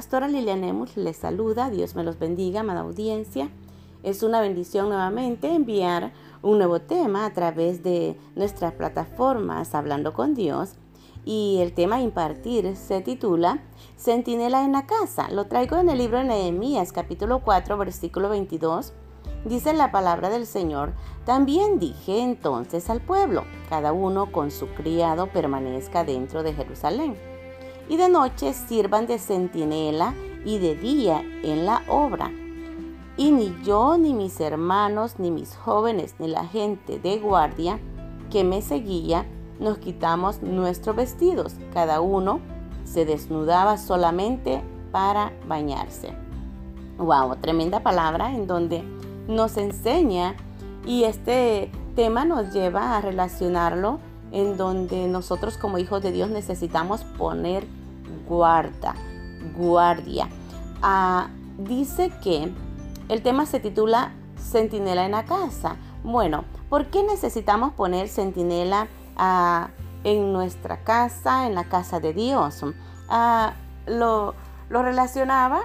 Pastora Lilian Emus les saluda, Dios me los bendiga, amada audiencia. Es una bendición nuevamente enviar un nuevo tema a través de nuestras plataformas Hablando con Dios. Y el tema a impartir se titula Centinela en la casa. Lo traigo en el libro de Nehemías capítulo 4 versículo 22. Dice la palabra del Señor, también dije entonces al pueblo, cada uno con su criado permanezca dentro de Jerusalén. Y de noche sirvan de centinela y de día en la obra y ni yo, ni mis hermanos, ni mis jóvenes, ni la gente de guardia que me seguía, nos quitamos nuestros vestidos. Cada uno se desnudaba solamente para bañarse. Wow, tremenda palabra en donde nos enseña y este tema nos lleva a relacionarlo en donde nosotros como hijos de Dios necesitamos poner guarda, guardia. Ah, dice que el tema se titula Centinela en la casa. Bueno, ¿por qué necesitamos poner centinela ah, en nuestra casa, en la casa de Dios? Ah, lo, relacionaba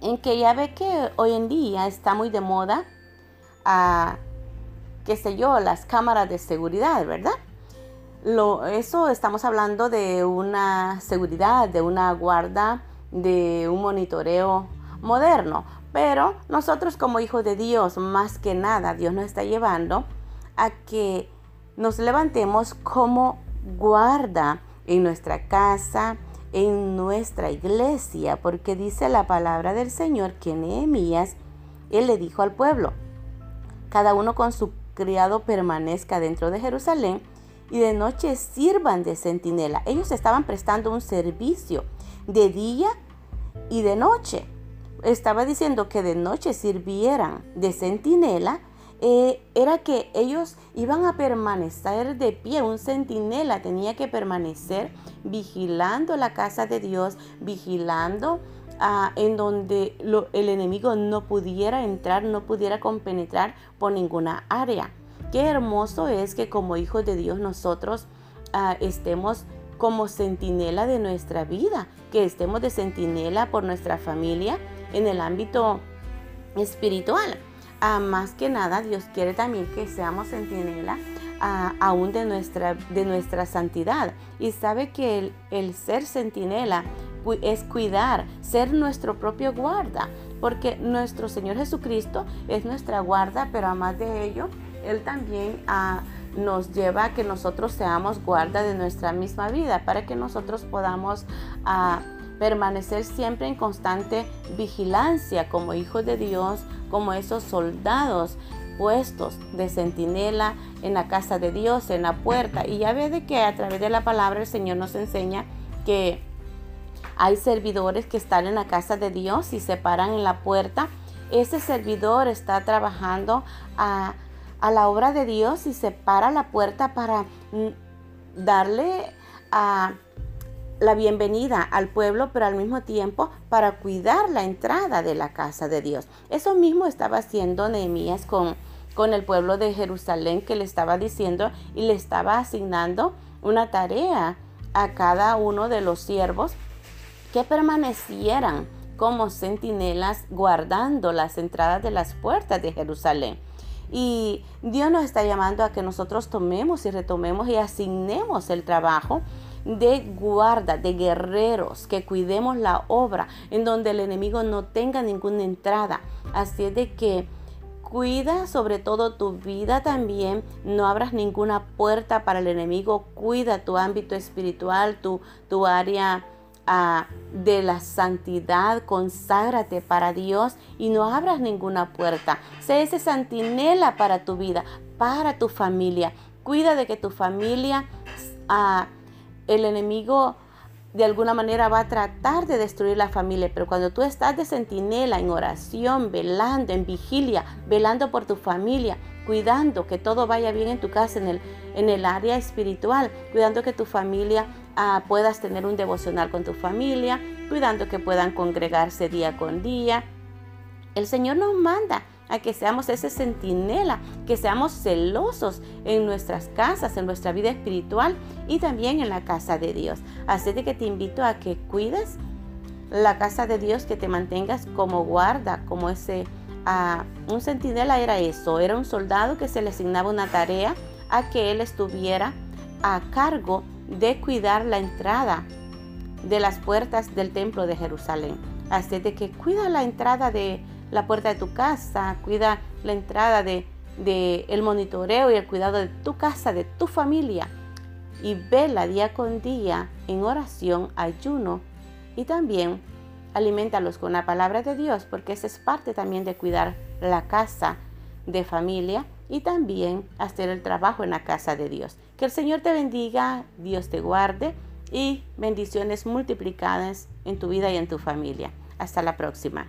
en que ya ve que hoy en día está muy de moda, qué sé yo, las cámaras de seguridad, ¿verdad? Lo, eso estamos hablando de una seguridad, de una guarda, de un monitoreo moderno. Pero nosotros como hijos de Dios, más que nada, Dios nos está llevando a que nos levantemos como guarda en nuestra casa, en nuestra iglesia, porque dice la palabra del Señor que Nehemías, él le dijo al pueblo, cada uno con su criado permanezca dentro de Jerusalén y de noche sirvan de centinela. Ellos estaban prestando un servicio de día y de noche estaba diciendo que de noche sirvieran de centinela, eh, era que ellos iban a permanecer de pie. Un centinela tenía que permanecer vigilando la casa de Dios, vigilando ah, en donde el enemigo no pudiera entrar, no pudiera compenetrar por ninguna área. Qué hermoso es que como hijos de Dios nosotros ah, estemos como centinela de nuestra vida, que estemos de centinela por nuestra familia, en el ámbito espiritual. Ah, más que nada, Dios quiere también que seamos centinela ah, aún de nuestra, de nuestra santidad. Y sabe que el, ser centinela es cuidar, ser nuestro propio guarda, porque nuestro Señor Jesucristo es nuestra guarda, pero además de ello, Él también ah, nos lleva a que nosotros seamos guarda de nuestra misma vida, para que nosotros podamos permanecer siempre en constante vigilancia como hijos de Dios, como esos soldados puestos de centinela en la casa de Dios, en la puerta. Y ya ve de que a través de la palabra el Señor nos enseña que hay servidores que están en la casa de Dios y se paran en la puerta. Ese servidor está trabajando a, a la obra de Dios y se para la puerta para darle a la bienvenida al pueblo, pero al mismo tiempo para cuidar la entrada de la casa de Dios. Eso mismo estaba haciendo Nehemías con, con el pueblo de Jerusalén que le estaba diciendo y le estaba asignando una tarea a cada uno de los siervos que permanecieran como centinelas guardando las entradas de las puertas de Jerusalén. Y Dios nos está llamando a que nosotros tomemos y retomemos y asignemos el trabajo de guarda, de guerreros, que cuidemos la obra, en donde el enemigo no tenga ninguna entrada. Así es de que cuida sobre todo tu vida también, no abras ninguna puerta para el enemigo, cuida tu ámbito espiritual, tu, tu área ah, de la santidad, conságrate para Dios y no abras ninguna puerta. Sé ese santinela para tu vida, para tu familia. Cuida de que tu familia... Uh, el enemigo de alguna manera va a tratar de destruir la familia, pero cuando tú estás de centinela, en oración, velando, en vigilia, velando por tu familia, cuidando que todo vaya bien en tu casa, en el, en el área espiritual, cuidando que tu familia ah, puedas tener un devocional con tu familia, cuidando que puedan congregarse día con día. El Señor nos manda a que seamos ese centinela, que seamos celosos en nuestras casas, en nuestra vida espiritual y también en la casa de Dios. Así de que te invito a que cuides la casa de Dios, que te mantengas como guarda, como ese... Uh, un centinela era eso, era un soldado que se le asignaba una tarea a que él estuviera a cargo de cuidar la entrada de las puertas del templo de Jerusalén. Así de que cuida la entrada de la puerta de tu casa, cuida la entrada de, el monitoreo y el cuidado de tu casa, de tu familia. Y vela día con día en oración, ayuno y también alimentalos con la palabra de Dios, porque esa es parte también de cuidar la casa de familia y también hacer el trabajo en la casa de Dios. Que el Señor te bendiga, Dios te guarde y bendiciones multiplicadas en tu vida y en tu familia. Hasta la próxima.